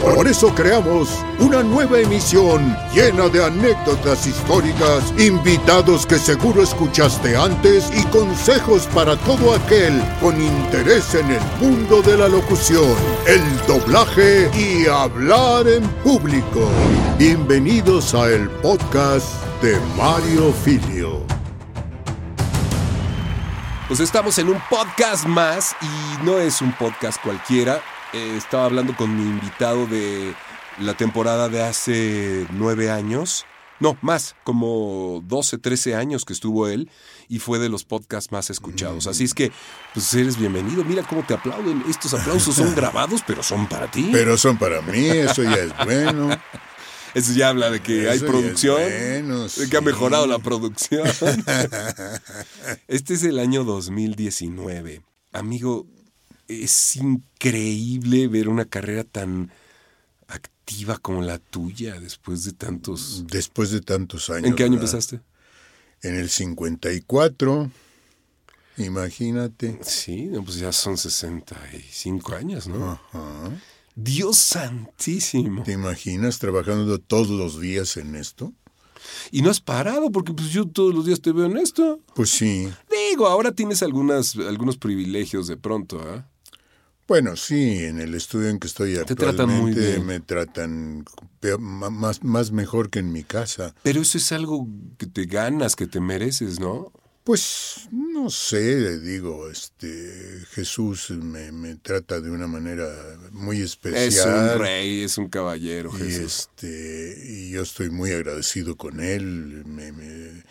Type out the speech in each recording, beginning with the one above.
Por eso creamos una nueva emisión llena de anécdotas históricas, invitados que seguro escuchaste antes y consejos para todo aquel con interés en el mundo de la locución, el doblaje y hablar en público. Bienvenidos a el podcast de Mario Filio. Pues estamos en un podcast más y no es un podcast cualquiera. Eh, estaba hablando con mi invitado de la temporada de hace nueve años. No, más, como 12, 13 años que estuvo él y fue de los podcasts más escuchados. Así es que, pues eres bienvenido. Mira cómo te aplauden. Estos aplausos son grabados, pero son para ti. Pero son para mí, eso ya es bueno. Eso ya habla de que hay Eso producción, bueno, de que ha mejorado la producción. este es el año 2019. Amigo, es increíble ver una carrera tan activa como la tuya después de tantos... Después de tantos años. ¿En qué año ¿verdad? empezaste? En el 54. Imagínate. Sí, no, pues ya son 65 años, ¿no? Ajá. Dios santísimo. ¿Te imaginas trabajando todos los días en esto? Y no has parado, porque pues yo todos los días te veo en esto. Pues sí. Digo, ahora tienes algunas, algunos privilegios de pronto, ¿ah? Bueno, sí, en el estudio en que estoy Te actualmente tratan muy bien. me tratan peor- más, más mejor que en mi casa. Pero eso es algo que te ganas, que te mereces, ¿no? Pues no sé, digo, este Jesús me, me trata de una manera muy especial. Es un rey, es un caballero, y Jesús. este y yo estoy muy agradecido con él me- me-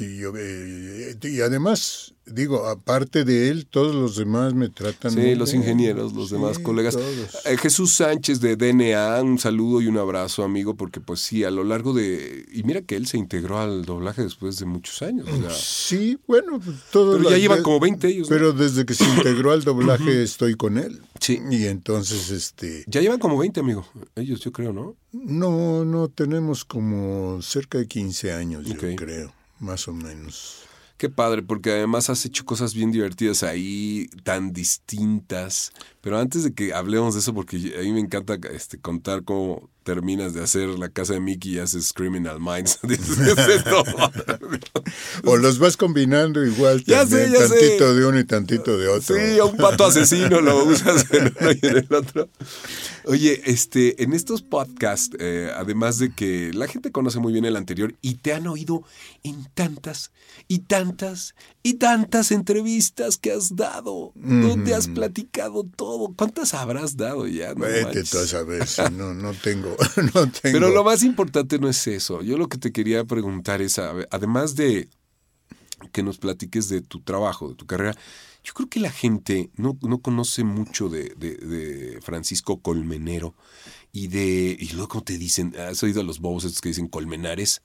y yo eh, y además digo aparte de él todos los demás me tratan Sí, muy los bien. ingenieros, los Sí, demás colegas. Eh, Jesús Sánchez de DNA, un saludo y un abrazo, amigo, porque pues sí, a lo largo de... Y mira que él se integró al doblaje después de muchos años. o sea, sí bueno pues, todos pero ya llevan de- como 20 ellos. ¿no? pero desde que se integró al doblaje estoy con él Sí. y entonces este Ya llevan como 20, amigo. Ellos, yo creo, ¿no? no no tenemos como cerca de 15 años yo creo más o menos Qué padre, porque además has hecho cosas bien divertidas ahí, tan distintas. Pero antes de que hablemos de eso, porque a mí me encanta este, contar cómo terminas de hacer la casa de Mickey y haces Criminal Minds. O los vas combinando igual Ya sé, también sé. tantito de uno y tantito de otro Sí, a un pato asesino lo usas en uno y en el otro. Oye, este, en estos podcasts, eh, además de que la gente conoce muy bien el anterior y te han oído en tantas y tantas y tantas entrevistas que has dado, donde has platicado todo. ¿Cuántas habrás dado ya? No Vete tú a saber no, no tengo, no tengo. Pero lo más importante no es eso. Yo lo que te quería preguntar es, además de que nos platiques de tu trabajo, de tu carrera, yo creo que la gente no, no conoce mucho de, de- de Francisco Colmenero y de... Y luego te dicen, ¿has oído a los bobos estos que dicen colmenares?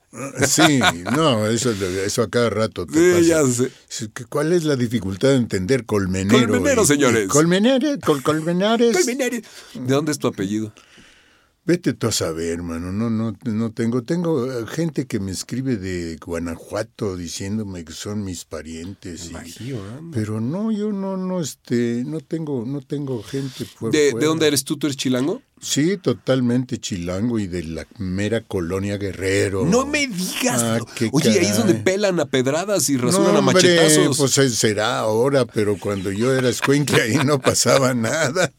Sí, no, eso, eso a cada rato te Sí, pasa. ya sé. ¿Cuál es la dificultad de entender colmenero? Colmenero, y- señores. Colmenares, col- colmenares. Colmenares. ¿De dónde es tu apellido? Vete tú a saber, hermano. No, no, no tengo. Tengo eh, gente que me escribe de Guanajuato diciéndome que son mis parientes. y- pero no, yo no, no, este, no tengo, no tengo gente por ¿De, fuera. ¿De dónde eres tú? ¿Tú eres chilango? Sí, totalmente chilango y de la mera colonia Guerrero. No me digas. Ah, Oye, ahí es donde caray. pelan a pedradas y rasuran no, a machetazos. pues eh, será ahora, pero cuando yo era escuincle ahí no pasaba nada.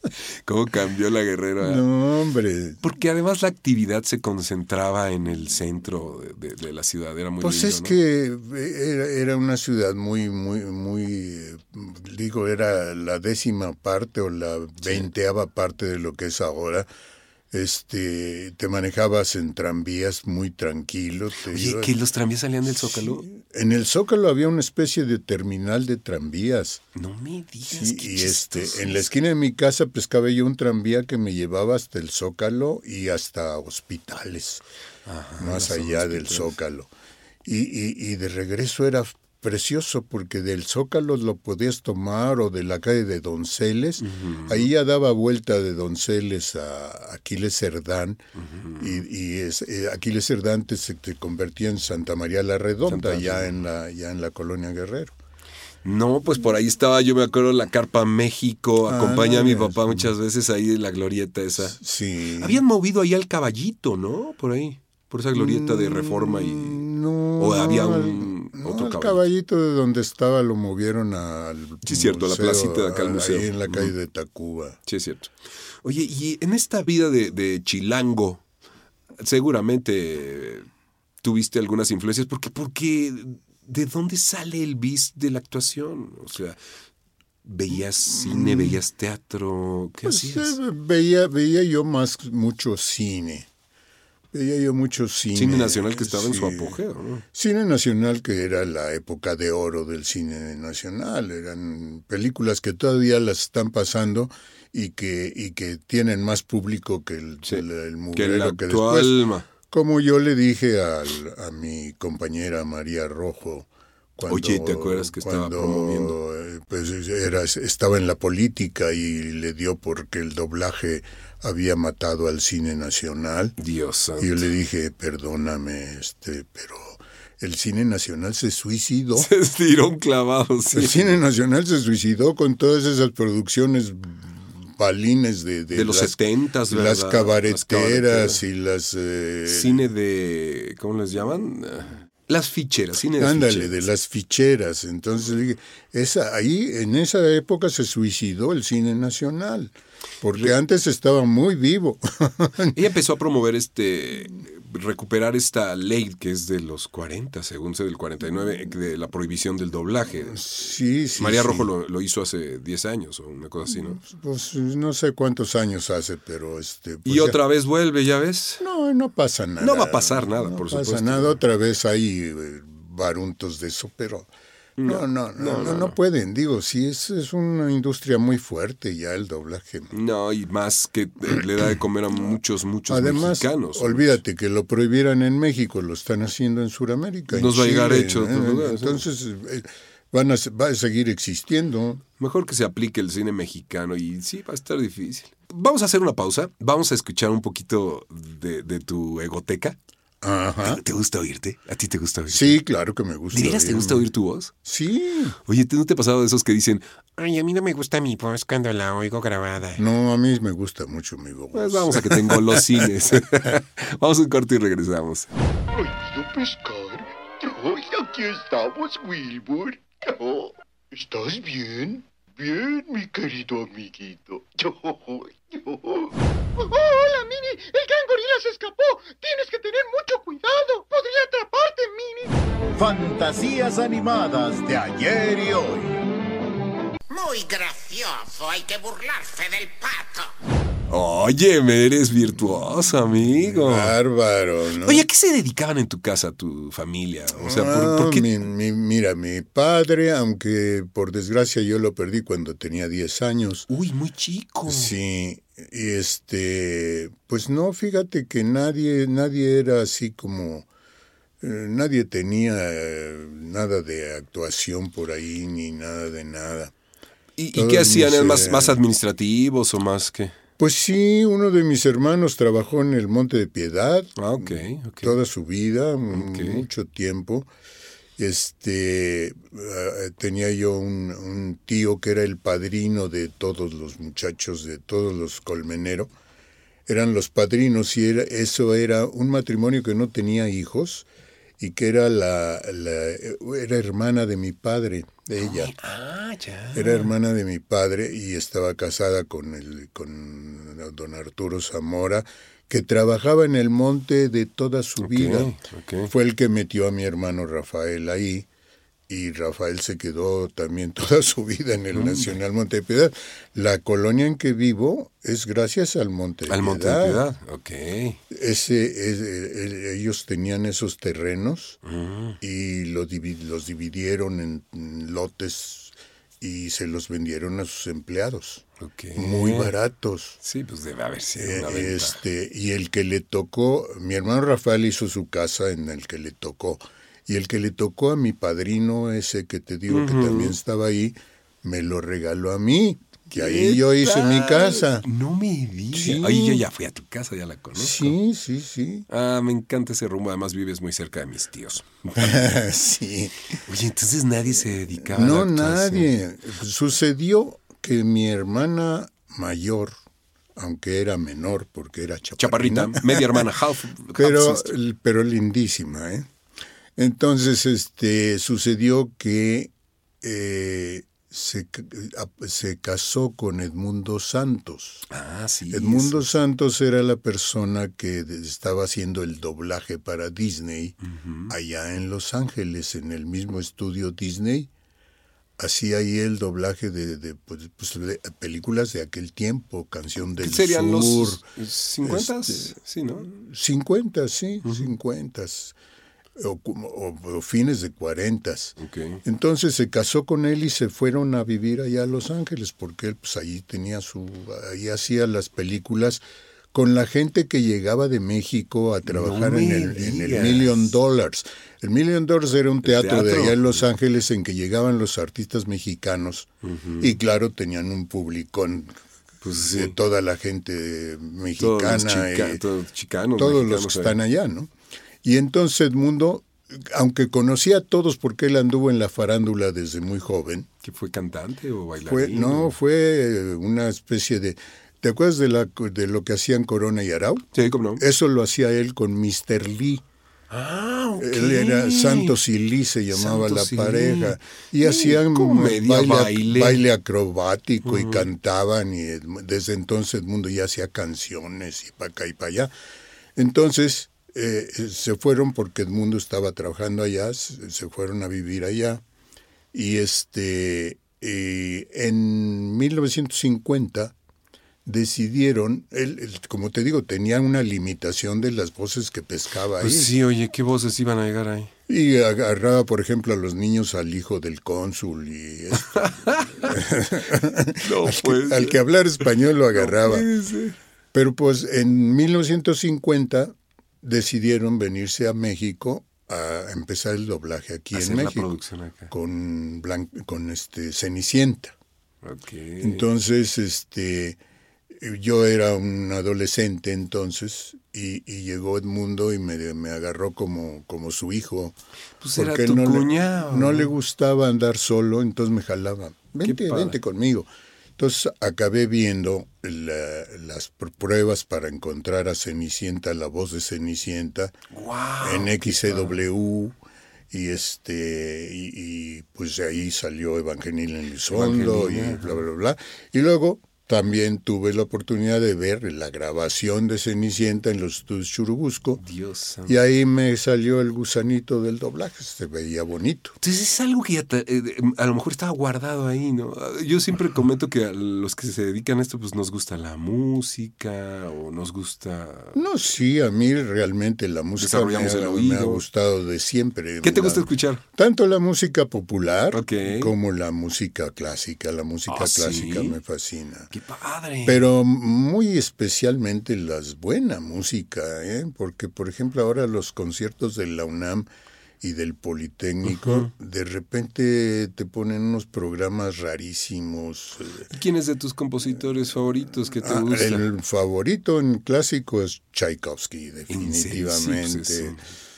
¿Cómo cambió la guerrera? No, hombre. Porque además la actividad se concentraba en el centro de, de- de la ciudad, era muy Pues lindo, es ¿no? que eh, era, era una ciudad muy, muy, muy, digo, era la décima parte o la veinteava parte de lo que es ahora. Este, te manejabas en tranvías muy tranquilo. te Oye, ibas- que los tranvías salían del Zócalo. En el Zócalo había una especie de terminal de tranvías. No me digas Sí, y este, en la esquina de mi casa pescaba yo un tranvía que me llevaba hasta el Zócalo y hasta hospitales, Ajá, más allá del. Zócalo. Y, y, y de regreso era precioso porque del Zócalo lo podías tomar o de la calle de Donceles. Ahí ya daba vuelta de Donceles a Aquiles Cerdán y, es, eh, Aquiles Cerdán te, se te convertía en Santa María la Redonda, ya en la, ya en la colonia Guerrero. No, pues por ahí estaba, yo me acuerdo, la Carpa México, Ah, acompaña a mi papá muchas veces ahí en la glorieta esa. Sí. Habían movido ahí al caballito, ¿no? Por ahí, por esa glorieta de reforma y... Mm, No, o había un no, otro al caballito. caballito de donde estaba lo movieron al Sí, cierto, a la placita de acá al ahí museo. en la calle de Tacuba. Sí, es cierto. Oye, y en esta vida de, de chilango, seguramente tuviste algunas influencias, porque, porque, ¿de dónde sale el bis de la actuación? O sea, ¿veías cine, veías teatro? ¿Qué Pues, hacías? eh, veía, veía yo más mucho cine. Veía yo mucho cine. Cine nacional que estaba en su apogeo, ¿no? Cine nacional que era la época de oro del cine nacional. Eran películas que todavía las están pasando y que, y que tienen más público que el, Sí, el, el Que mugrero la que actual... después. ma- Como yo le dije al- a mi compañera María Rojo. Cuando, Oye, ¿te acuerdas que estaba cuando, promoviendo? eh, Pues era, estaba en la política y le dio porque el doblaje había matado al cine nacional. Dios santo. Y yo le dije, perdóname, este, pero el cine nacional se suicidó. Se estiró un clavado, sí. El cine nacional se suicidó con todas esas producciones balines de, De los las, setentas, ¿verdad? las Las cabareteras cabareteras. y las... eh, Cine de... ¿Cómo les llaman? Las ficheras, cine de Ándale, ficheras. de las ficheras. Entonces esa, ahí en esa época se suicidó el cine nacional, porque antes estaba muy vivo. Ella empezó a promover este recuperar esta ley que es de los 40, según sé, del 49, de la prohibición del doblaje. sí, sí. María sí. Rojo lo, lo hizo hace 10 años o una cosa así, ¿no? Pues no sé cuántos años hace, pero este. pues y ya- otra vez vuelve, ¿ya ves? No, no pasa nada. No va a pasar nada, no por pasa supuesto. nada. Otra vez hay eh, baruntos de eso, pero. No, no, no, no, no, pueden. Digo, sí, es, es una industria muy fuerte ya el doblaje. No, y más que eh, le da de comer a muchos, muchos Además, mexicanos. olvídate que lo prohibieran en México, lo están haciendo en Sudamérica. Nos va a llegar hecho ¿eh? Entonces, eh, van a, va a seguir existiendo. Mejor que se aplique el cine mexicano y sí, va a estar difícil. Vamos a hacer una pausa. Vamos a escuchar un poquito de, de tu egoteca. Ajá. ¿Te gusta oírte? ¿A ti te gusta oírte? Sí, claro que me gusta. ¿De veras te gusta oír tu voz? Sí. Oye, ¿tú no te ha pasado de esos que dicen, Ay, a mí no me gusta mi voz cuando la oigo grabada. No, a mí me gusta mucho mi voz. pues vamos a que tengo los cines? vamos a un corte y regresamos. ¿Prohibido pescar? Ay, aquí estamos, Wilbur. Oh, ¿Estás bien? Bien, mi querido amiguito. ¡Hola, Mini! ¡El gran gorila se escapó! ¡Tienes que tener mucho cuidado! ¡Podría atraparte, Mini! Fantasías animadas de ayer y hoy. Muy gracioso, hay que burlarse del pato. Oye, me eres virtuoso, amigo. Bárbaro, ¿no? Oye, ¿a qué se dedicaban en tu casa, tu familia? O sea, ¿por, Ah, por qué? mi- mi- mira, mi padre, aunque por desgracia yo lo perdí cuando tenía 10 años. Uy, muy chico. Sí, y este, pues no, fíjate que nadie, nadie era así como, eh, nadie tenía eh, nada de actuación por ahí ni nada de nada. ¿Y, qué hacían? mis, ¿Eran más, eh, más administrativos o más que...? Pues sí, uno de mis hermanos trabajó en el Monte de Piedad Ah, ok, ok. toda su vida, mucho tiempo. Este, ah, tenía yo un, un tío que era el padrino de todos los muchachos, de todos los colmenero. Eran los padrinos y era, eso era un matrimonio que no tenía hijos y que era la, la- era hermana de mi padre, ella. Ah, ya. Era hermana de mi padre y estaba casada con el con don Arturo Zamora, que trabajaba en el monte de toda su vida. Fue el que metió a mi hermano Rafael ahí y Rafael se quedó también toda su vida en el Nacional Monte de Piedad. La colonia en que vivo es gracias al Monte de Al Piedad. Monte de Piedad, ok. Ese, es- eh, ellos tenían esos terrenos Mm. y los, divi- los dividieron en, lotes y se los vendieron a sus empleados. ok. Muy baratos. Sí, pues debe haber sido Eh, una venta. este, y el que le tocó, mi hermano Rafael hizo su casa en el que le tocó. Y el que le tocó a mi padrino, ese que te digo que también estaba ahí, me lo regaló a mí. Que ahí yo hice mi casa. No me digas. Sí. Ahí yo ya fui a tu casa, ya la conozco. Sí, sí, sí. Ah, me encanta ese rumbo. Además, vives muy cerca de mis tíos. sí. Oye, entonces nadie se dedicaba a No, la actuación. nadie. Sucedió que mi hermana mayor, aunque era menor porque era chaparrita, Chaparrita, media hermana, half, half pero, sister. pero lindísima, ¿eh? Entonces, este, sucedió que eh, se, se casó con Edmundo Santos. Ah, sí. Edmundo. Santos era la persona que estaba haciendo el doblaje para Disney allá en Los Ángeles, en el mismo estudio Disney. Hacía ahí el doblaje de, de, pues, pues, de películas de aquel tiempo, Canción del ¿Qué serían Sur. los 50? este, sí, ¿no? 50, sí, 50. O, o- o fines de 40. Ok. Entonces se casó con él y se fueron a vivir allá a Los Ángeles, porque él pues allí tenía su, ahí hacía las películas con la gente que llegaba de México a trabajar en, el, en el. Million Dollars. El Million Dollars era un teatro, de allá en Los Ángeles en que llegaban los artistas mexicanos y claro, tenían un publicón Pues de toda la gente Todos mexicana. los chica- y- todos chicanos. todos los que ahí. están allá, ¿no? Y entonces Edmundo, aunque conocía a todos porque él anduvo en la farándula desde muy joven, ¿Que fue cantante o bailarín? fue, no, fue eh, una especie de... ¿Te acuerdas de, la, de lo que hacían Corona y Arau? Sí, ¿cómo no? Eso lo hacía él con Mr. Lee. Ah, ok. Él era Santos y Lee se llamaba Santos y la pareja. Y Mm, hacían comedia, baile, baile. baile acrobático y cantaban. Y desde entonces Edmundo ya hacía canciones y para acá y para allá. Entonces eh, se fueron porque Edmundo estaba trabajando allá, se fueron a vivir allá. Y este eh, en 1950 decidieron, él, él, como te digo, tenían una limitación de las voces que pescaba ahí. Pues sí, oye, ¿qué voces iban a llegar ahí? Y agarraba, por ejemplo, a los niños al hijo del cónsul y esto. No, al, que, al que hablar español lo agarraba. Pero pues en 1950 decidieron venirse a México a empezar el doblaje aquí Hacer en la México producción acá. con Blan- con este Cenicienta. Entonces, este, yo era un adolescente entonces y, y llegó Edmundo y me, me agarró como, como su hijo. Pues era porque tu no cuñado, Le, no ¿no? le gustaba andar solo, entonces me jalaba. Vente, vente conmigo. Entonces acabé viendo la- las pr- pruebas para encontrar a Cenicienta, la voz de Cenicienta, en XCW y este y, y, pues de ahí salió Evangelina Elizondo y Evangelina, bla bla bla. Y luego también tuve la oportunidad de ver la grabación de Cenicienta en los estudios Churubusco Dios y ahí me salió el gusanito del doblaje se veía bonito Entonces es algo que ya te- eh, a lo mejor estaba guardado ahí, ¿no? Yo siempre comento que a los que se dedican a esto, pues nos gusta la música o nos gusta... no sí a mí realmente la música me ha, me ha oído. gustado de siempre ¿Qué te La- gusta escuchar? Tanto la música popular como la música clásica. La música Ah, ¿sí? clásica me fascina. ¡Qué padre! Pero muy especialmente las buena música, ¿eh? porque por ejemplo ahora los conciertos de la UNAM y del Politécnico, de repente te ponen unos programas rarísimos. eh, ¿Quién es de tus compositores favoritos que te Ah, gusta? el favorito en clásico es Tchaikovsky, definitivamente. Sí, pues eso.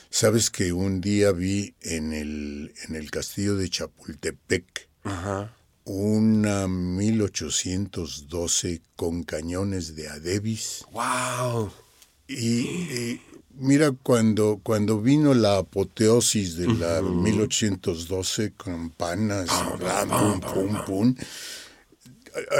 Sabes que un día vi en el, en el castillo de Chapultepec Ajá. Una 1812 con cañones de Adebis. ¡Wow! y, y mira cuando cuando vino la apoteosis de la 1812 campanas bla, pum pum pum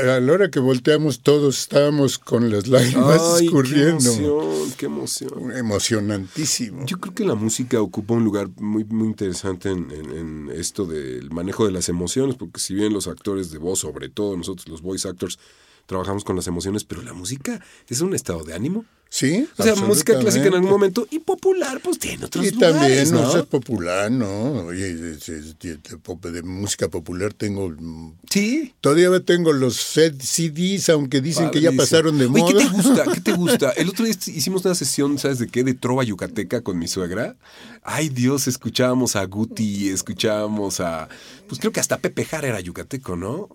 a, a la hora que volteamos todos estábamos con las lágrimas ¡Ay, qué escurriendo emoción! ¡Qué emoción! emocionantísimo Yo creo que la música ocupa un lugar muy, muy interesante en, en- en esto del manejo de las emociones, porque si bien los actores de voz, sobre todo nosotros los voice actors, trabajamos con las emociones, pero la música es un estado de ánimo. Sí, O sea, música clásica en algún momento y popular, pues tiene otros Y lugares, también ¿no? no es popular, ¿no? Oye, de, de música popular tengo... mm, Sí. Todavía tengo los set- CDs, aunque dicen que ya pasaron de Oye, moda. ¿qué te gusta? ¿Qué te gusta? El otro día hicimos una sesión, ¿sabes de qué? De trova yucateca con mi suegra. Ay, Dios, escuchábamos a Guti, escuchábamos a... Pues creo que hasta Pepe Jara era yucateco, ¿no?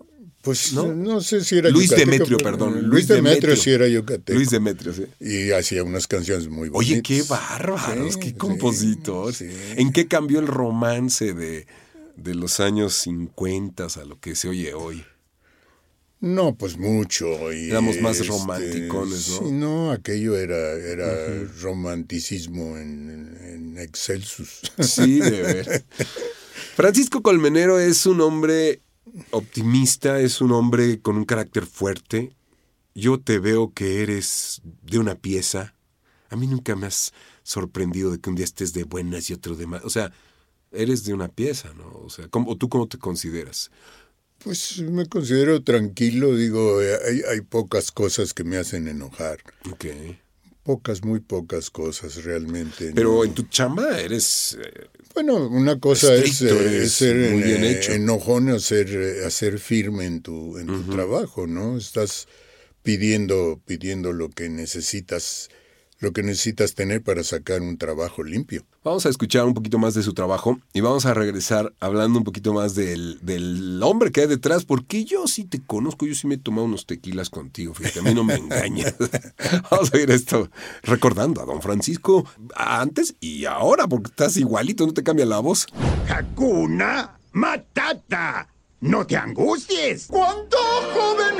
Pues ¿no? no, sé si era Luis yucateco, Demetrio, perdón. Luis Demetrio sí era yucateco. Luis Demetrio, sí. Y hacía unas canciones muy bonitas. Oye, qué bárbaros, Sí, qué compositor. sí. ¿En qué cambió el romance de, de los años 50 a lo que se oye hoy? No, pues mucho. y, Éramos más este, romanticones, ¿no? Sí, no, aquello era, era romanticismo en, en excelsus. Sí, de ver. Francisco Colmenero es un hombre optimista, es un hombre con un carácter fuerte. Yo te veo que eres de una pieza. A mí nunca me has sorprendido de que un día estés de buenas y otro de más. O sea, eres de una pieza, ¿no? O sea, ¿cómo, ¿tú cómo te consideras? Pues me considero tranquilo, digo, eh, hay, hay pocas cosas que me hacen enojar. Ok. Pocas, muy pocas cosas realmente. Pero ¿no? en tu chamba eres... eh, Bueno, una cosa es, eh, es ser muy bien eh, hecho. enojón o ser, eh, hacer firme en tu, en tu trabajo, ¿no? Estás pidiendo, pidiendo lo que necesitas, lo que necesitas tener para sacar un trabajo limpio. Vamos a escuchar un poquito más de su trabajo y vamos a regresar hablando un poquito más del, del hombre que hay detrás, porque yo sí te conozco, yo sí me he tomado unos tequilas contigo, fíjate, a mí no me engañas. vamos a oír esto, recordando a don Francisco antes y ahora, porque estás igualito, no te cambia la voz. Hakuna Matata. No te angusties. ¡Cuánto joven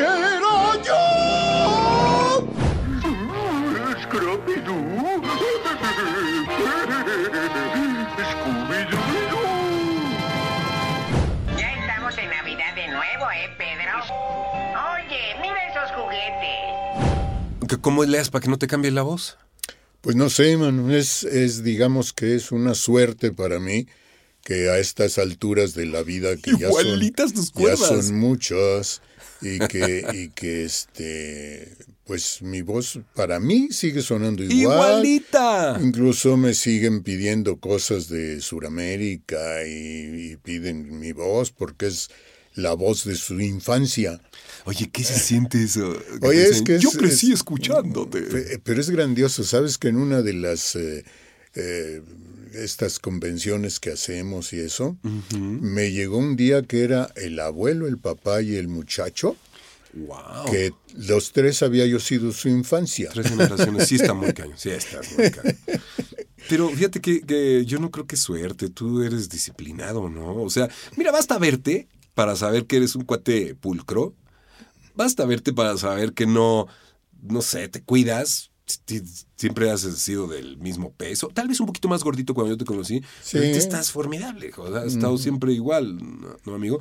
juguetes. ¿Que ¿Cómo leas para que no te cambie la voz? Pues no sé, mano, es, es digamos que es una suerte para mí que a estas alturas de la vida que ya son, Igualitas tus ya son muchas y que, y que este pues mi voz para mí sigue sonando igual. ¡Igualita! Incluso me siguen pidiendo cosas de Sudamérica y, y piden mi voz porque es la voz de su infancia. Oye, ¿qué se siente eso? Que Oye, es que es- Yo crecí es- escuchándote. Pe- Pero es grandioso, ¿sabes? Que en una de las eh, eh, estas convenciones que hacemos y eso, me llegó un día que era el abuelo, el papá y el muchacho, ¡Wow! que los tres había yo sido su infancia. Tres generaciones, sí está muy cañón, sí está muy cañón. Pero fíjate que, que yo no creo que suerte, tú eres disciplinado, ¿no? O sea, mira, basta verte para saber que eres un cuate pulcro, basta verte para saber que no, no sé, te cuidas, siempre has sido del mismo peso, tal vez un poquito más gordito cuando yo te conocí, pero Sí. ahorita estás formidable, o sea, has estado siempre igual, ¿no, amigo?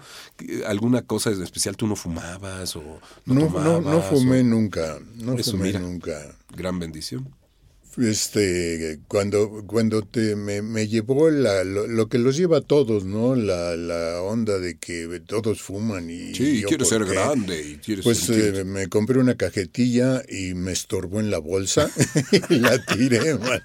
¿Alguna cosa en especial tú no fumabas o no, No, no, tomabas? no fumé o- nunca, no Eso, fumé mira. nunca. Gran bendición. Este, cuando, cuando te, me, me llevó la, lo, lo que los lleva a todos, ¿no? La, la onda de que todos fuman y... Sí, yo, quieres ¿por ser qué? grande y quieres Pues eh, me compré una cajetilla y me estorbó en la bolsa y la tiré, man.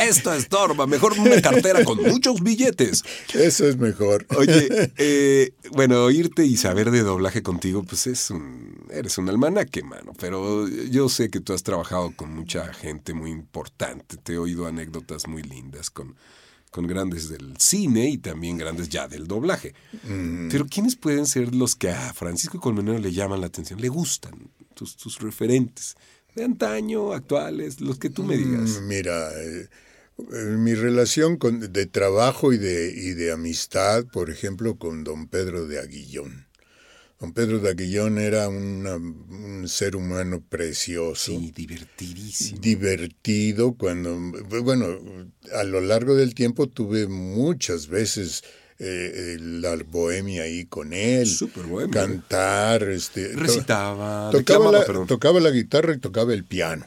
Esto estorba, mejor una cartera con muchos billetes. Eso es mejor. Oye, eh, bueno, oírte y saber de doblaje contigo, pues es un. Eres un almanaque, mano. Pero yo sé que tú has trabajado con mucha gente muy importante. Te he oído anécdotas muy lindas con, con grandes del cine y también grandes ya del doblaje. Pero ¿quiénes pueden ser los que a Francisco Colmenero le llaman la atención? Le gustan tus, tus referentes. De antaño, actuales, los que tú me digas. Mm, Mira, eh, eh, mi relación con, de trabajo y de, y de amistad, por ejemplo, con don Pedro de Aguillón. Don Pedro de Aguillón era una- un ser humano precioso. Sí, divertidísimo. divertido cuando bueno a lo largo del tiempo tuve muchas veces eh, la bohemia ahí con él Súper bohemio. cantar este to- Recitaba, tocaba la, tocaba la guitarra y tocaba el piano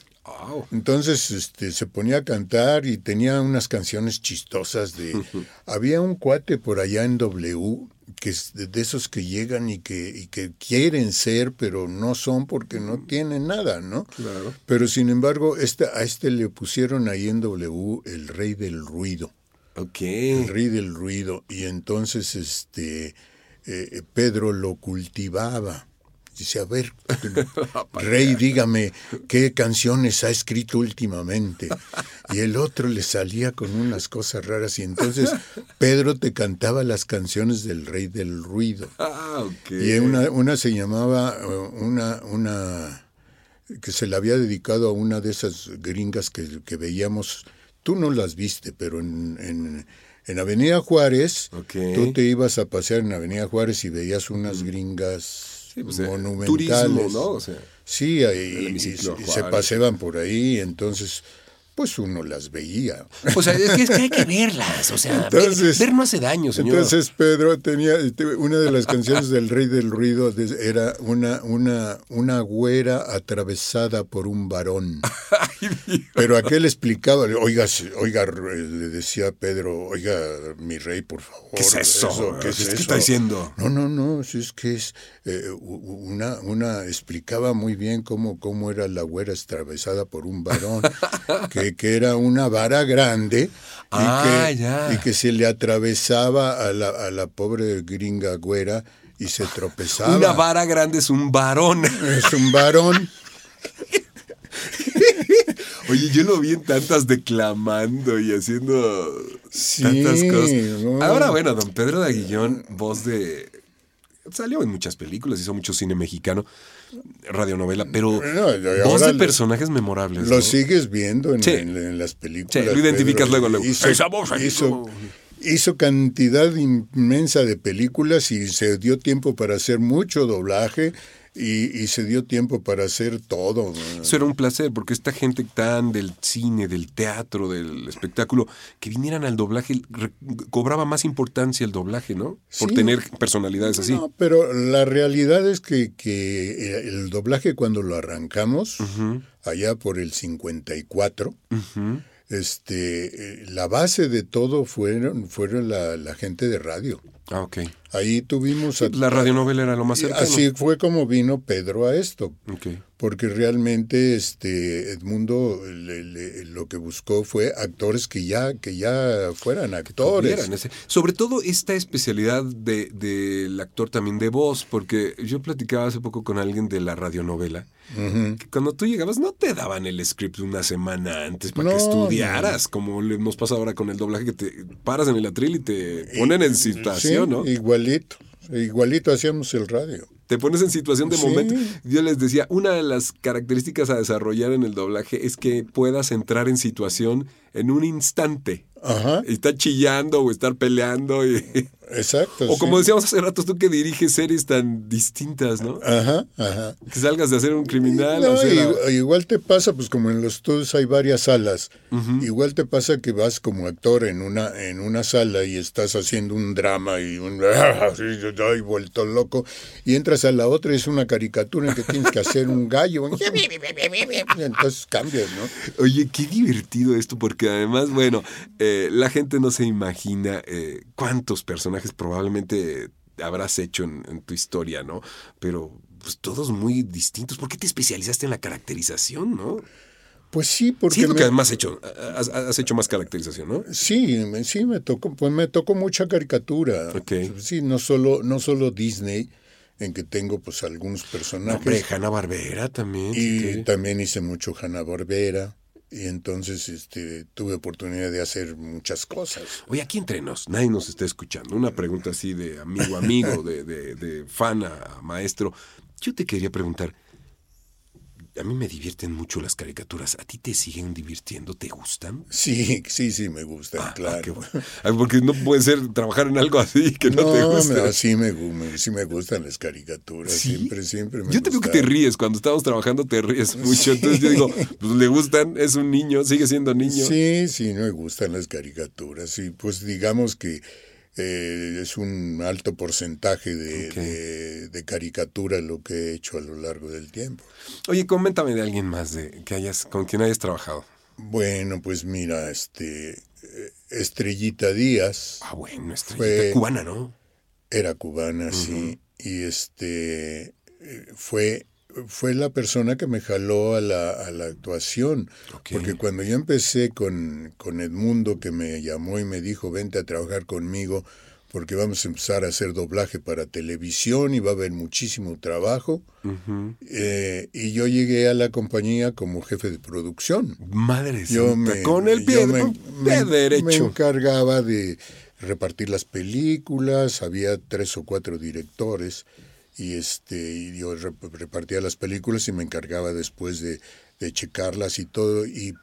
entonces este, se ponía a cantar y tenía unas canciones chistosas de... había un cuate por allá en W que de de esos que llegan y que, y que quieren ser, pero no son porque no tienen nada, ¿no? Claro. Pero sin embargo, este, a este le pusieron ahí en W el rey del ruido. Ok. El rey del ruido. Y entonces este eh, Pedro lo cultivaba. Dice, a ver, rey, dígame, ¿qué canciones ha escrito últimamente? Y el otro le salía con unas cosas raras y entonces Pedro te cantaba las canciones del rey del ruido. Ah, ok. Y una, una se llamaba, eh, una, una, que se le había dedicado a una de esas gringas que, que veíamos, tú no las viste, pero en, en, en Avenida Juárez, tú te ibas a pasear en Avenida Juárez y veías unas gringas Sí, pues, eh, monumentales. turismo, ¿no? O sea, Sí, ahí, y, y se paseaban por ahí, entonces, pues uno las veía. o sea, es que, es que hay que verlas. O sea, ver- Entonces- ver, no hace daño, señor. Entonces Pedro tenía una de las canciones del Rey del Ruido era una una una güera atravesada por un varón. Pero aquel explicaba, oiga, oiga, le decía a Pedro, oiga, mi rey, por favor. ¿Qué es eso? ¿Qué es ¿Qué eso? está diciendo? No, no, no, es que es eh, una una explicaba muy bien cómo cómo era la güera atravesada por un varón, que, que era una vara grande y, Ah, que, ya. y que se le atravesaba a la, a la pobre gringa güera y se tropezaba. Una vara grande es un varón. Es un varón. Oye, yo lo vi en tantas declamando y haciendo Sí, tantas cosas. no. Ahora, bueno, don Pedro de Aguillón, voz de. Salió en muchas películas, hizo mucho cine mexicano, radionovela, pero No, y voz ahora de lo- personajes memorables. Lo ¿no? sigues viendo en, Sí. en- en las películas. Sí, lo identificas luego, luego. Hizo, Esa voz ahí, hizo- no. hizo cantidad inmensa de películas y se dio tiempo para hacer mucho doblaje y, y se dio tiempo para hacer todo. Eso era un placer, porque esta gente tan del cine, del teatro, del espectáculo, que vinieran al doblaje, cobraba más importancia el doblaje, ¿no? Por Sí. tener personalidades así. No, pero la realidad es que, que el doblaje cuando lo arrancamos, allá por el 54, Ujú. este, eh, la base de todo fueron, fueron la, la gente de radio. Ah, ok. Ahí tuvimos... a- La radionovela era lo más cercano. Así fue como vino Pedro a esto. Porque realmente este Edmundo le- le- lo que buscó fue actores que ya, que ya fueran actores. ese- Sobre todo esta especialidad de- del actor también de voz, porque yo platicaba hace poco con alguien de la radionovela, que cuando tú llegabas no te daban el script una semana antes para que No, estudiaras, como le- nos pasa ahora con el doblaje, que te paras en el atril y te ponen en situación, Sí, ¿no? Igualito. Igualito hacíamos el radio. Te pones en situación de Sí. momento. Yo les decía, una de las características a desarrollar en el doblaje es que puedas entrar en situación en un instante. Ajá, Y estar chillando o estar peleando. y- exacto. o como sí. decíamos hace rato, tú que diriges series tan distintas, ¿no? Ajá, ajá. Que salgas de hacer un criminal. No, hacer a- i- igual te pasa, pues como en los estudios hay varias salas, igual te pasa que vas como actor en una, en una sala y estás haciendo un drama y un y vuelto loco, y entras a la otra y es una caricatura en que tienes que hacer un gallo, entonces cambias, ¿no? Oye, qué divertido esto, porque además, bueno, eh, la gente no se imagina eh, cuántos personajes probablemente habrás hecho en, en tu historia, ¿no? Pero pues todos muy distintos. ¿Por qué te especializaste en la caracterización, no? Pues sí, porque es lo me- que además has hecho. Has, has hecho más caracterización, ¿no? Sí, me- sí me tocó, pues me tocó mucha caricatura. Sí, no solo, no solo Disney, en que tengo pues algunos No, personajes. hombre, Hanna Barbera también. y que- también hice mucho Hanna Barbera. Y entonces este, tuve oportunidad de hacer muchas cosas. Oye, aquí entre nos, nadie nos está escuchando. Una pregunta así de amigo amigo, de, de, de fan a maestro. Yo te quería preguntar, a mí me divierten mucho las caricaturas. ¿A ti te siguen divirtiendo? ¿Te gustan? Sí, sí, sí, me gustan, Ah, claro. ah, qué bueno. Ah, Porque no puede ser trabajar en algo así que no, te guste. no, sí, me, me- sí me gustan las caricaturas. ¿Sí? Siempre, siempre me Yo te veo que te ríes. Cuando estamos trabajando te ríes mucho. Entonces yo digo, pues le gustan, es un niño, sigue siendo niño. Sí, sí, me gustan las caricaturas. Y pues digamos que eh, es un alto porcentaje de, Ok. de- de caricatura lo que he hecho a lo largo del tiempo. Oye, coméntame de alguien más de que hayas, con quien hayas trabajado. Bueno, pues mira, este eh, Estrellita Díaz. Ah, bueno, estrellita Fue- cubana, ¿no? Era cubana, sí. Y este eh, fue, fue la persona que me jaló a la, a la actuación. Porque cuando yo empecé con, con Edmundo, que me llamó y me dijo, vente a trabajar conmigo, porque vamos a empezar a hacer doblaje para televisión y va a haber muchísimo trabajo. Eh, y yo llegué a la compañía como jefe de producción. Madre Yo santa, me, con el yo pie, me- con me- derecho. me encargaba de repartir las películas, había tres o cuatro directores y este y yo rep- repartía las películas y me encargaba después de, de checarlas y todo y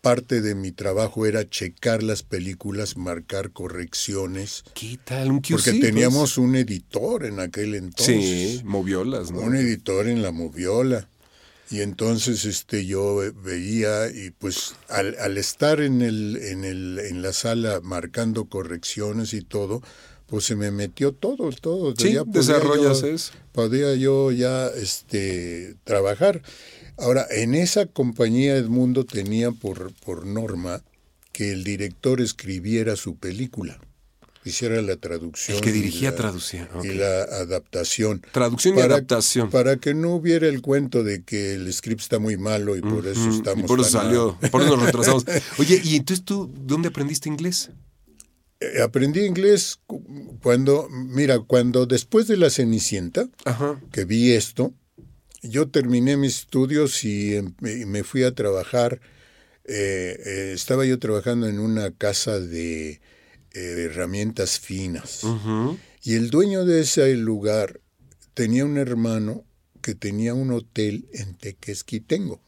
parte de mi trabajo era checar las películas, marcar correcciones, ¿Qué tal? Un QC, porque teníamos un editor en aquel entonces Sí, moviolas, ¿no? un editor en la moviola. Y entonces este yo veía y pues al, al estar en el, en el en la sala marcando correcciones y todo, pues se me metió todo, todo. Sí, Ya podía desarrollas yo- eso. Podía yo ya este trabajar. Ahora, en esa compañía Edmundo tenía por, por norma que el director escribiera su película, hiciera la traducción. El que dirigía ok. y la adaptación. Traducción y adaptación. Para que no hubiera el cuento de que el script está muy malo y por eso Mm, estamos y por eso salió, mal. por eso nos retrasamos. Oye, ¿y entonces tú dónde aprendiste inglés? Eh, Aprendí inglés cu- cuando, mira, cuando después de la Cenicienta, Ajá. que vi esto, yo terminé mis estudios y, em- y me fui a trabajar. eh, eh, estaba yo trabajando en una casa de eh, herramientas finas. Y el dueño de ese lugar tenía un hermano que tenía un hotel en Tequesquitengo.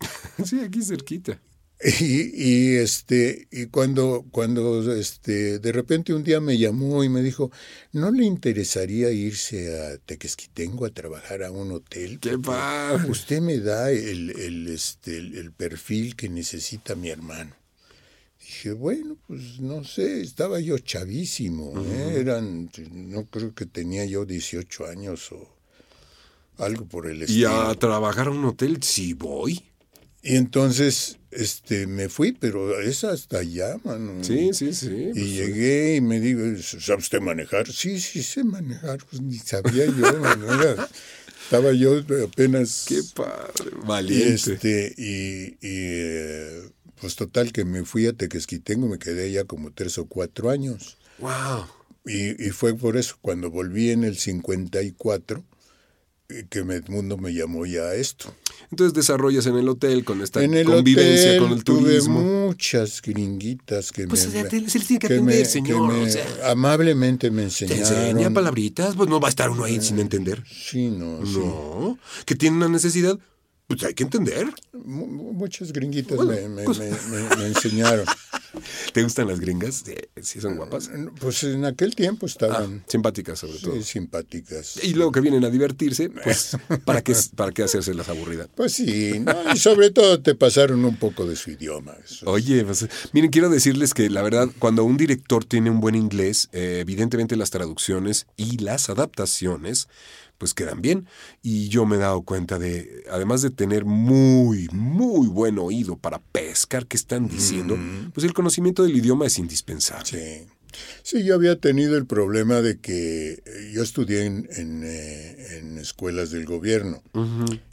Sí, aquí cerquita. Y, y, este y cuando cuando este de repente un día me llamó y me dijo no le interesaría irse a Tequesquitengo a trabajar a un hotel ¡Qué padre! usted me da el, el, este el, el perfil que necesita mi hermano dije bueno pues no sé estaba yo chavísimo ¿eh? eran no creo que tenía yo 18 años o algo por el ¿Y estilo a trabajar a un hotel? Sí, voy. y entonces este me fui, pero es hasta allá, mano. Sí, sí, sí. Y pues, llegué y me digo, ¿sabe usted manejar? Sí, sí sé manejar, pues ni sabía yo, mano, era- estaba yo apenas... Qué padre. Valiente. este, y, y, eh, pues total que me fui a Tequesquitengo, me quedé allá como tres o cuatro años. Wow. Y, y fue por eso, cuando volví en el 54, eh, que me- Edmundo me llamó ya a esto. Entonces desarrollas en el hotel con esta En el convivencia hotel con el tuve turismo. muchas gringuitas que Pues me, se le- se tiene que que atender, me- señor, que me o sea. amablemente me ¿Te enseñaron. enseña palabritas? Pues no va a estar uno ahí sin entender. Sí, no, sí. No. Que tiene una necesidad, pues hay que entender. Mu- mu- Muchas gringuitas Bueno, me, me- pues- me- me- me enseñaron. ¿Te gustan las gringas? Sí, son guapas. Pues en aquel tiempo Ah, estaban simpáticas sobre todo. sí, simpáticas. Y luego que vienen a divertirse, pues ¿para qué, para qué hacerse las aburridas? Pues sí, ¿no? y sobre todo te pasaron un poco de su idioma. eso. Oye, pues, miren, quiero decirles que la verdad, cuando un director tiene un buen inglés, eh, evidentemente las traducciones y las adaptaciones, pues quedan bien. Y yo me he dado cuenta de, además de tener muy, muy buen oído para pescar qué están diciendo, pues el conocimiento del idioma es indispensable. Sí. Sí, yo había tenido el problema de que eh, yo estudié en, en, eh, en escuelas del gobierno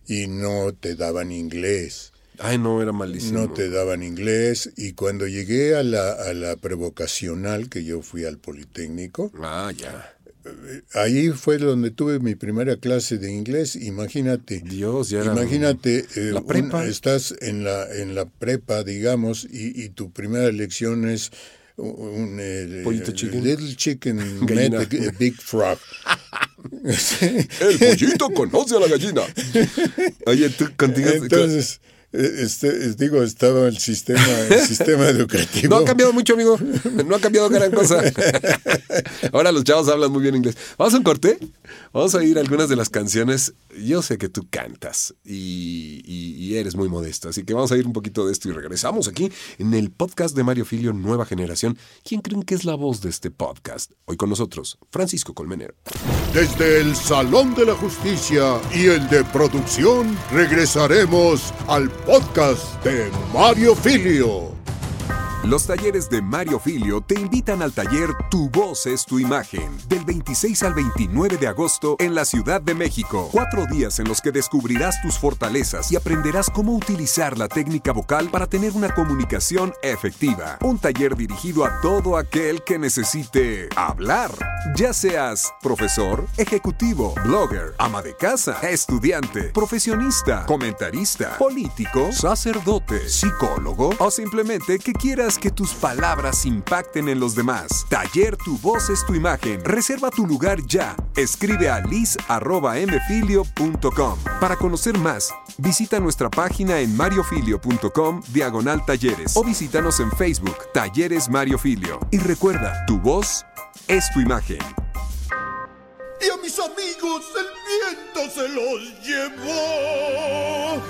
y no te daban inglés. Ay, no, era malísimo. No te daban inglés y cuando llegué a la, a la prevocacional, que yo fui al Politécnico, Ah, ya. Ahí fue donde tuve mi primera clase de inglés. Imagínate, Dios, ya era... imagínate, eh, La un- prepa. estás en la, en la prepa, digamos, y, y tu primera lección es un, eh, Pollito chicken. Little Chicken met a Big Frog. El pollito conoce a la gallina. Oye, tú contigo... Entonces, eh, este, digo, estaba el sistema, el sistema educativo. No ha cambiado mucho, amigo. No ha cambiado gran cosa. Ahora los chavos hablan muy bien inglés. Vamos a un corte. Vamos a oír algunas de las canciones. Yo sé que tú cantas y, eres muy modesto. Así que vamos a ir un poquito de esto y regresamos aquí en el podcast de Mario Filio Nueva Generación. ¿Quién creen que es la voz de este podcast? Hoy con nosotros, Francisco Colmenero. Desde el Salón de la Justicia y el de producción, regresaremos al podcast de Mario Filio. Los talleres de Mario Filio te invitan al taller Tu voz es tu imagen, del 26 al 29 de agosto en la Ciudad de México. Cuatro días en los que descubrirás tus fortalezas y aprenderás cómo utilizar la técnica vocal para tener una comunicación efectiva. Un taller dirigido a todo aquel que necesite hablar, ya seas profesor, ejecutivo, blogger, ama de casa, estudiante, profesionista, comentarista, político, sacerdote, psicólogo o simplemente que quieras que tus palabras impacten en los demás. Taller Tu voz es tu imagen. Reserva tu lugar ya. Escribe a liz.mfilio.com. Para conocer más, visita nuestra página en mariofilio.com diagonal talleres o visítanos en Facebook Talleres Mario Filio. Y recuerda, tu voz es tu imagen. Y a mis amigos el viento se los llevó.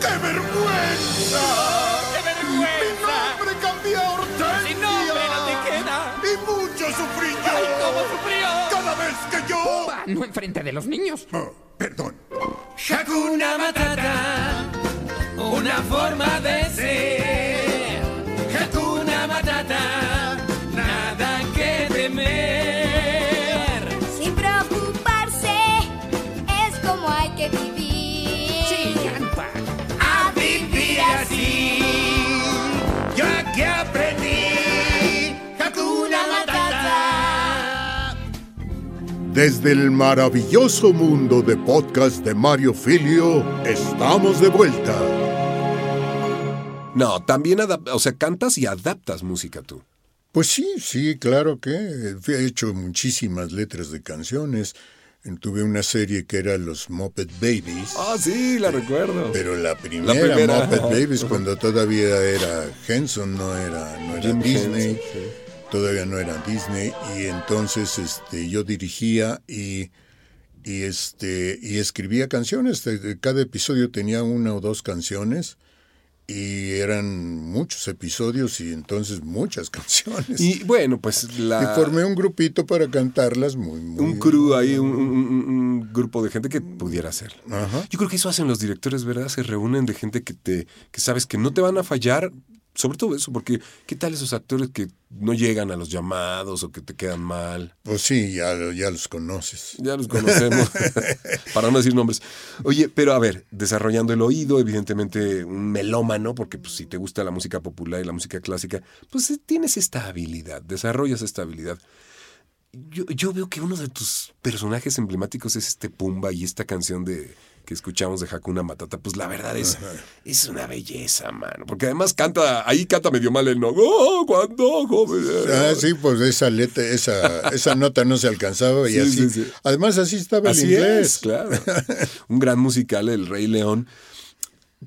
¡Qué vergüenza! Mucho sufrí yo. ¡Ay, cómo sufrió! Cada vez que yo... No enfrente de los niños. Oh, perdón. Hakuna Matata, una forma de ser. Desde el maravilloso mundo de podcast de Mario Filio, estamos de vuelta. No, también o sea, cantas y adaptas música tú. Pues sí, sí, claro que he hecho muchísimas letras de canciones. Tuve una serie que era Los Muppet Babies. Ah, sí, la recuerdo. Pero la primera, primera. Muppet Babies, cuando todavía era Henson, no era, no era Disney, Henson, sí. Todavía no era Disney, y entonces este, yo dirigía y, y, este, y escribía canciones. Cada episodio tenía una o dos canciones, y eran muchos episodios y entonces muchas canciones. Y bueno, pues la... Y formé un grupito para cantarlas muy, muy... un crew ahí, un, un- un- un grupo de gente que pudiera hacerlo. Ajá. Yo creo que eso hacen los directores, ¿verdad? Se reúnen de gente que te, que sabes que no te van a fallar, sobre todo eso, porque ¿qué tal esos actores que no llegan a los llamados o que te quedan mal? Pues sí, ya, ya los conoces. Ya los conocemos, para no decir nombres. Oye, pero a ver, desarrollando el oído, evidentemente un melómano, porque pues, si te gusta la música popular y la música clásica, pues eh, tienes esta habilidad, desarrollas esta habilidad. Yo, yo veo que uno de tus personajes emblemáticos es este Pumba y esta canción de que escuchamos de Hakuna Matata, pues la verdad es, es una belleza, mano. Porque además canta, ahí canta medio mal el no. Oh, cuando joven. Ah, sí, pues esa letra, esa, esa nota no se alcanzaba y Sí, así. sí, sí. Además, así estaba Así el inglés. es, claro. Un gran musical, El Rey León.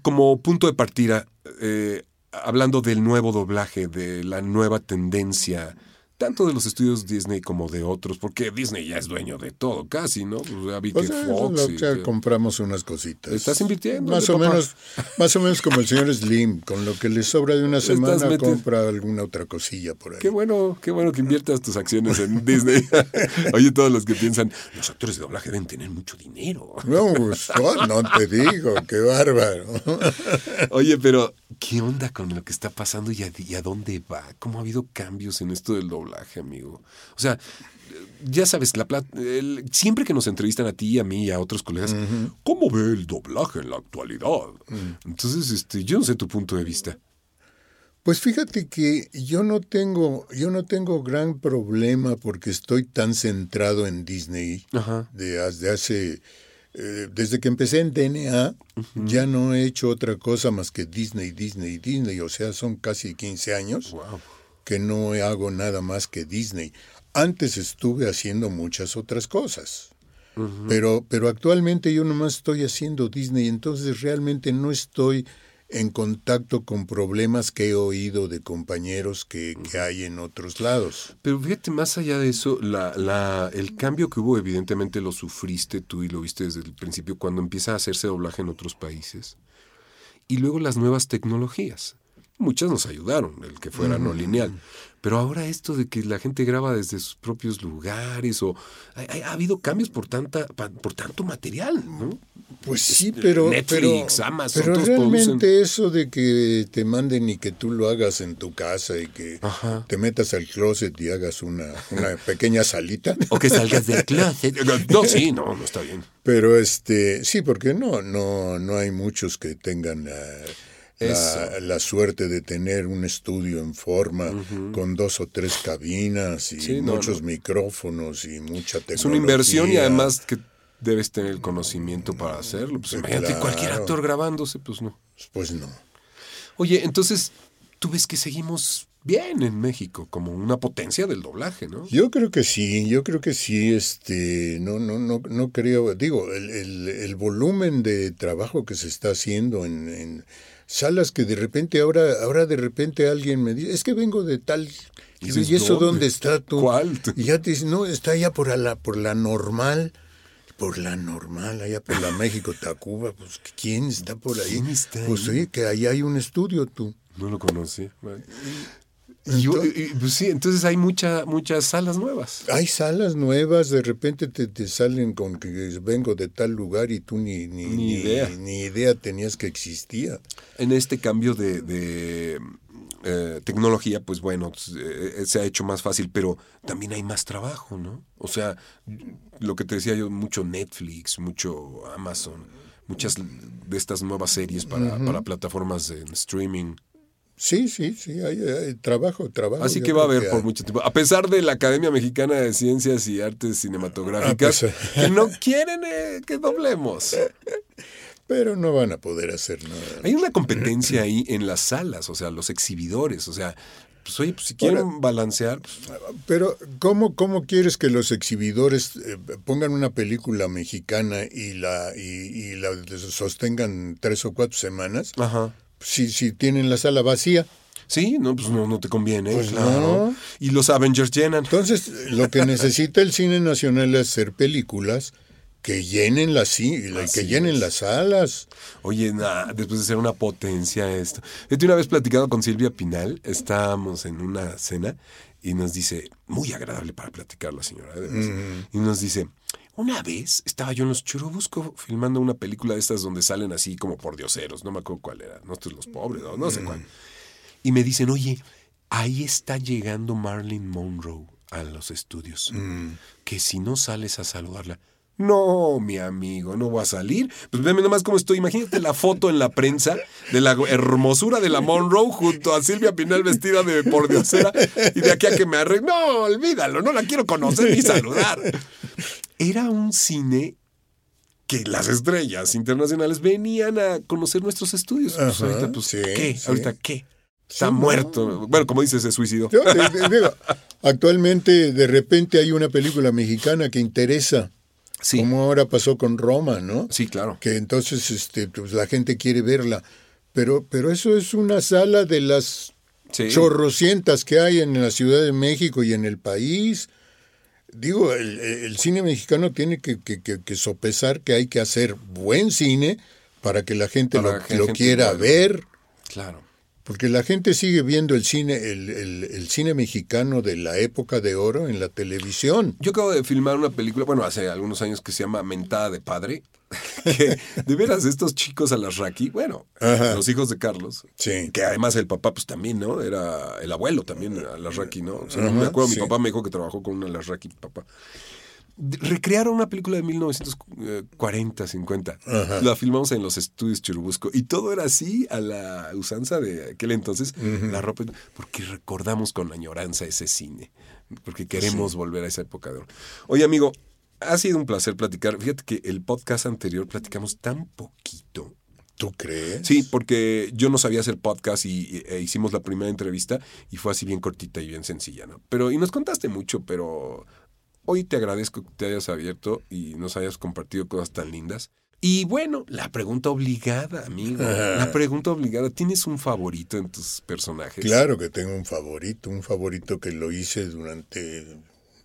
Como punto de partida, eh, hablando del nuevo doblaje, de la nueva tendencia, tanto de los estudios Disney como de otros, porque Disney ya es dueño de todo, casi, ¿no? Pues eh, Fox. y que compramos unas cositas. Estás invirtiendo, Más ¿no, o papá? menos, más o menos como el señor Slim, con lo que le sobra de una semana compra alguna otra cosilla por ahí. Qué bueno, qué bueno que inviertas tus acciones en Disney. Oye, todos los que piensan, los actores de doblaje deben tener mucho dinero. No, pues, no te digo, qué bárbaro. Oye, pero ¿qué onda con lo que está pasando y a, y a dónde va? ¿Cómo ha habido cambios en esto del doblaje, amigo? O sea, ya sabes, la plat- el- siempre que nos entrevistan a ti a mí y a otros colegas, ¿cómo ve el doblaje en la actualidad? Entonces, este, yo no sé tu punto de vista. Pues fíjate que yo no tengo, yo no tengo gran problema porque estoy tan centrado en Disney Ajá. de hace eh, desde que empecé en DNA ya no he hecho otra cosa más que Disney, Disney, Disney, o sea, son casi 15 años Wow. Que no hago nada más que Disney. Antes estuve haciendo muchas otras cosas. Pero, pero actualmente yo nomás estoy haciendo Disney, entonces realmente no estoy en contacto con problemas que he oído de compañeros que, que hay en otros lados. Pero fíjate, más allá de eso, la, la, el cambio que hubo, evidentemente lo sufriste tú y lo viste desde el principio cuando empieza a hacerse doblaje en otros países. Y luego las nuevas tecnologías. Muchas nos ayudaron, el que fuera no lineal. Pero ahora esto de que la gente graba desde sus propios lugares o ha, ha- ha habido cambios por tanta pa- por tanto material, ¿no? Pues sí, pero. Netflix, pero, Amazon, pero todos realmente producen. eso de que te manden y que tú lo hagas en tu casa y que Ajá. te metas al closet y hagas una, una pequeña salita. O que salgas del closet. No, sí, no, no está bien. Pero este, sí, porque no, no, no hay muchos que tengan eh, la, la suerte de tener un estudio en forma con dos o tres cabinas y Sí, muchos no. micrófonos y mucha tecnología. Es una inversión y además que debes tener el conocimiento para hacerlo. Pues imagínate claro. cualquier actor grabándose, pues no. Pues no. Oye, entonces, tú ves que seguimos bien en México, como una potencia del doblaje, ¿no? Yo creo que sí, yo creo que sí, este, no, no, no, no creo, digo, el, el, el volumen de trabajo que se está haciendo en, en salas que de repente ahora, ahora de repente alguien me dice, es que vengo de tal, Y eso ¿dónde? dónde está tú? ¿Cuál? Y ya te dicen, no, está allá por la, por la normal, por la normal, allá por la México, Tacuba, pues ¿quién está por ahí? ¿Quién está pues oye, que ahí hay un estudio tú. No lo conocí. Y y- pues sí, entonces hay mucha, muchas salas nuevas. Hay salas nuevas, de repente te, te salen con que vengo de tal lugar y tú ni, ni, Ni idea. ni idea tenías que existía. En este cambio de, de, eh, tecnología, pues bueno, pues, eh, se ha hecho más fácil, pero también hay más trabajo, ¿no? O sea, lo que te decía yo, mucho Netflix, mucho Amazon, muchas de estas nuevas series para, para plataformas de streaming. Sí, sí, sí, hay, hay trabajo, trabajo. Así que va a haber por mucho tiempo. A pesar de la Academia Mexicana de Ciencias y Artes Cinematográficas, A pesar. que no quieren eh, que doblemos. Pero no van a poder hacer nada. Hay una competencia ahí en las salas, o sea, los exhibidores, o sea, pues oye, pues si quieren Ahora- balancear, pues, Pero ¿cómo, cómo quieres que los exhibidores eh, pongan una película mexicana y la, y, y la sostengan tres o cuatro semanas? Ajá. Si, si tienen la sala vacía. Sí, no, pues no, no te conviene, Pues claro. no. Y los Avengers llenan. Entonces, lo que necesita el cine nacional es hacer películas que llenen las que llenen es. las salas. Oye, después de ser una potencia esto. Yo una vez platicado con Silvia Pinal, estábamos en una cena y nos dice, muy agradable para platicar la señora. Mm. y nos dice, una vez estaba yo en los Churubusco filmando una película de estas donde salen así como por dioseros, no me acuerdo cuál era, Nosotros los pobres, no, no sé cuál. Y me dicen, oye, ahí está llegando Marilyn Monroe a los estudios. Mm. Que si no sales a saludarla. No, mi amigo, no voy a salir. Pues veme nomás cómo estoy. Imagínate la foto en la prensa de la hermosura de la Monroe junto a Silvia Pinal vestida de pordiosera y de aquí a que me arregle. No, olvídalo, no la quiero conocer ni saludar. Era un cine que las estrellas internacionales venían a conocer nuestros estudios. Pues Ajá, ahorita, pues, sí, ¿qué? sí. ¿Ahorita qué? Está Sí, no. muerto. Bueno, como dices, se suicidó. Te digo, actualmente, de repente hay una película mexicana que interesa. Sí. Como ahora pasó con Roma, ¿no? Sí, claro. Que entonces este, pues, la gente quiere verla. Pero, pero eso es una sala de las chorrocientas que hay en la Ciudad de México y en el país. Digo, el, el cine mexicano tiene que, que- que- que sopesar que hay que hacer buen cine para que la gente lo, quiera ver. Claro. Porque la gente sigue viendo el cine, el, el- el cine mexicano de la época de oro en la televisión. Yo acabo de filmar una película, bueno, hace algunos años que se llama Mentada de Padre. Que de veras, estos chicos Alasraqui, bueno, Ajá. los hijos de Carlos, Sí. que además el papá, pues también, ¿no? Era el abuelo también, Alasraqui, ¿no? O sea, Ajá, me acuerdo, sí. mi papá me dijo que trabajó con un Alasraqui, papá. Recrearon una película de 1940, 50. Ajá. La filmamos en los estudios Churubusco. Y todo era así a la usanza de aquel entonces. La ropa, porque recordamos con añoranza ese cine. Porque queremos volver a esa época de oro. Oye, amigo, ha sido un placer platicar. Fíjate que el podcast anterior platicamos tan poquito. ¿Tú crees? Sí, porque yo no sabía hacer podcast y, e hicimos la primera entrevista y fue así bien cortita y bien sencilla, ¿no? Pero, y nos contaste mucho, pero hoy te agradezco que te hayas abierto y nos hayas compartido cosas tan lindas. Y bueno, la pregunta obligada, amigo. La pregunta obligada. ¿Tienes un favorito en tus personajes? Claro que tengo un favorito, un favorito que lo hice durante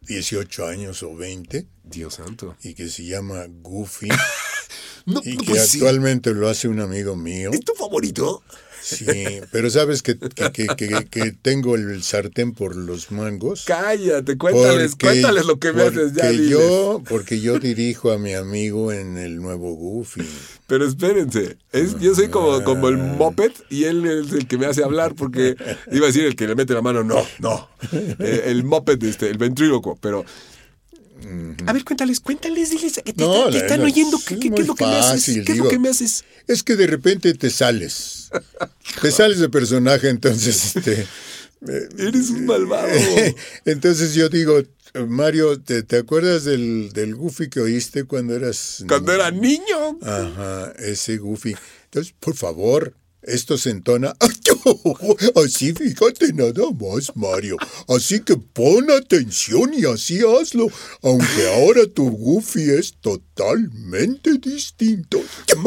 18 años o 20 Dios santo. y que se llama Goofy No, y no que puede ser. actualmente lo hace un amigo mío. ¿Es tu favorito? Sí, pero sabes que, que, que- que- que tengo el sartén por los mangos. Cállate, cuéntales, Porque- cuéntales lo que me haces ya. diles. yo, porque yo dirijo a mi amigo en el nuevo Goofy. Pero espérense, es, yo soy como, como el moped y él es el que me hace hablar porque iba a decir el que le mete la mano, no, no. Eh, el moped, este, el ventríloco, pero... A ver, cuéntales, cuéntales, diles que te, No, están- te la- están la- oyendo. es ¿Qué, es lo que me haces? ¿Qué es lo que me haces? Es que de repente te sales. Te sales de personaje, entonces este. Eres un malvado. Entonces yo digo, Mario, ¿te, te acuerdas del, del Goofy que oíste cuando eras Cuando era niño. Ajá, ese Goofy. Entonces, por favor, esto se entona. Así fíjate nada más, Mario. Así que pon atención y así hazlo. Aunque ahora tu Goofy es totalmente distinto.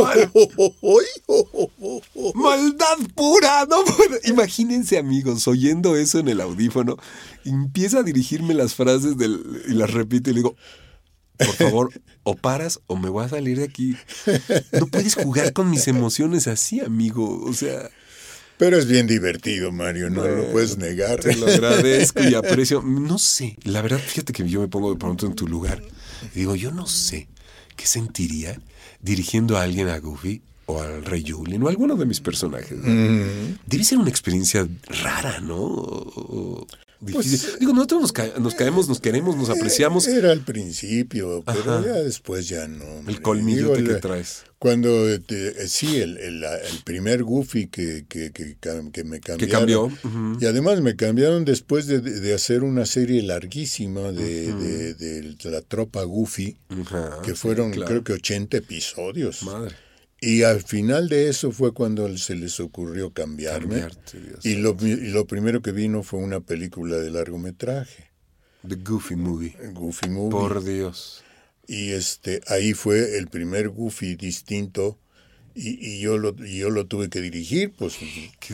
Maldad pura, no puedo. Imagínense, amigos, oyendo eso en el audífono, empieza a dirigirme las frases del, y las repite y le digo, por favor, o paras o me voy a salir de aquí. No puedes jugar con mis emociones así, amigo. O sea, Pero es bien divertido, Mario, no lo puedes negar. te lo agradezco y aprecio. No sé, la verdad, fíjate que yo me pongo de pronto en tu lugar y digo, yo no sé qué sentiría dirigiendo a alguien a Goofy o al Rey Julien o a alguno de mis personajes. Debe ser una experiencia rara, ¿no? O- difícil. Digo, nosotros nos, ca- nos caemos, nos queremos, nos apreciamos. Era al principio, pero Ajá. ya después ya no. hombre. El colmillote Digo, que traes. Cuando, eh, te- eh, sí, el, el- el primer Goofy que, que, que, que me cambiaron. cambió, ujú. Y además me cambiaron después de, de- hacer una serie larguísima de, de- de la tropa Goofy, Ajá, que sí, fueron claro. creo que 80 episodios. Madre. Y al final de eso fue cuando se les ocurrió cambiarme. Cambiarte, y, lo, y lo primero que vino fue una película de largometraje, The Goofy Movie. Goofy Movie. Por Dios. Y este, ahí fue el primer Goofy distinto y, y yo, lo, y yo lo tuve que dirigir, pues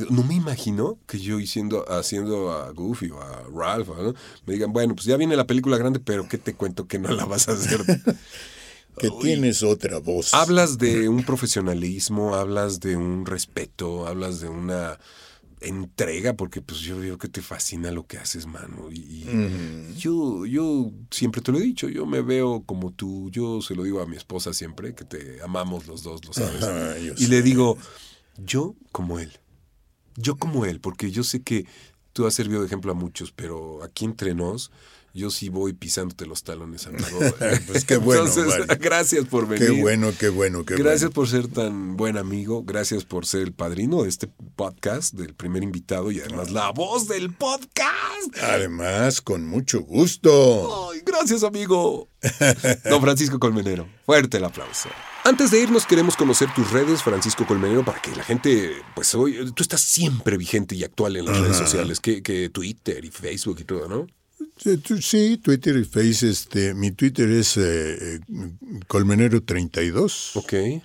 no me imagino que yo haciendo, haciendo a Goofy o a Ralph, ¿no? me digan, bueno, pues ya viene la película grande, pero ¿qué te cuento que no la vas a hacer? que tienes otra voz. hablas de un profesionalismo, hablas de un respeto, hablas de una entrega, porque pues yo veo que te fascina lo que haces, mano. Y, yo, yo siempre te lo he dicho, yo me veo como tú, yo se lo digo a mi esposa siempre, que te amamos los dos, lo sabes. Ajá, y le digo, yo como él, yo como él, porque yo sé que tú has servido de ejemplo a muchos, pero aquí entre nos, yo sí voy pisándote los talones, amigo. Pues qué bueno, Entonces, gracias por venir. Qué bueno, qué bueno, qué Gracias bueno. por ser tan buen amigo, gracias por ser el padrino de este podcast, del primer invitado y además la voz del podcast. Además, con mucho gusto. Ay, gracias amigo. Don Francisco Colmenero, fuerte el aplauso. Antes de irnos queremos conocer tus redes, Francisco Colmenero, para que la gente, pues hoy, tú estás siempre vigente y actual en las redes sociales, que, que Twitter y Facebook y todo, ¿no? Sí, Twitter y Face, este, mi Twitter es eh, eh, colmenero32, Ok.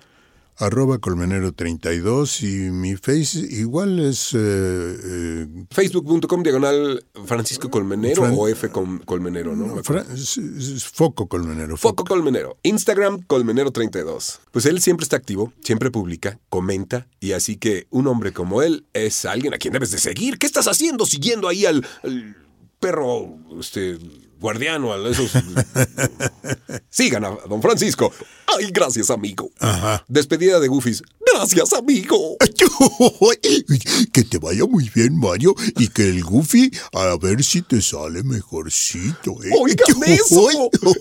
arroba colmenero32 y mi Face igual es eh, eh, Facebook.com diagonal Francisco Colmenero Fran- o F Colmenero, ¿no? Fra- Foco Colmenero. Foco Colmenero. Instagram Colmenero32. Pues él siempre está activo, siempre publica, comenta, y así que un hombre como él es alguien a quien debes de seguir. ¿Qué estás haciendo siguiendo ahí al, al perro este guardiano, a esos... Sigan a don Francisco. Ay, gracias, amigo. Ajá. Despedida de Goofies. Gracias, amigo. que te vaya muy bien, Mario, y que el Goofy a ver si te sale mejorcito. ¿eh? Oigan eso.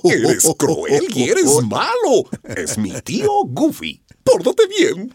Eres cruel y eres malo. Es mi tío Goofy. Pórtate bien.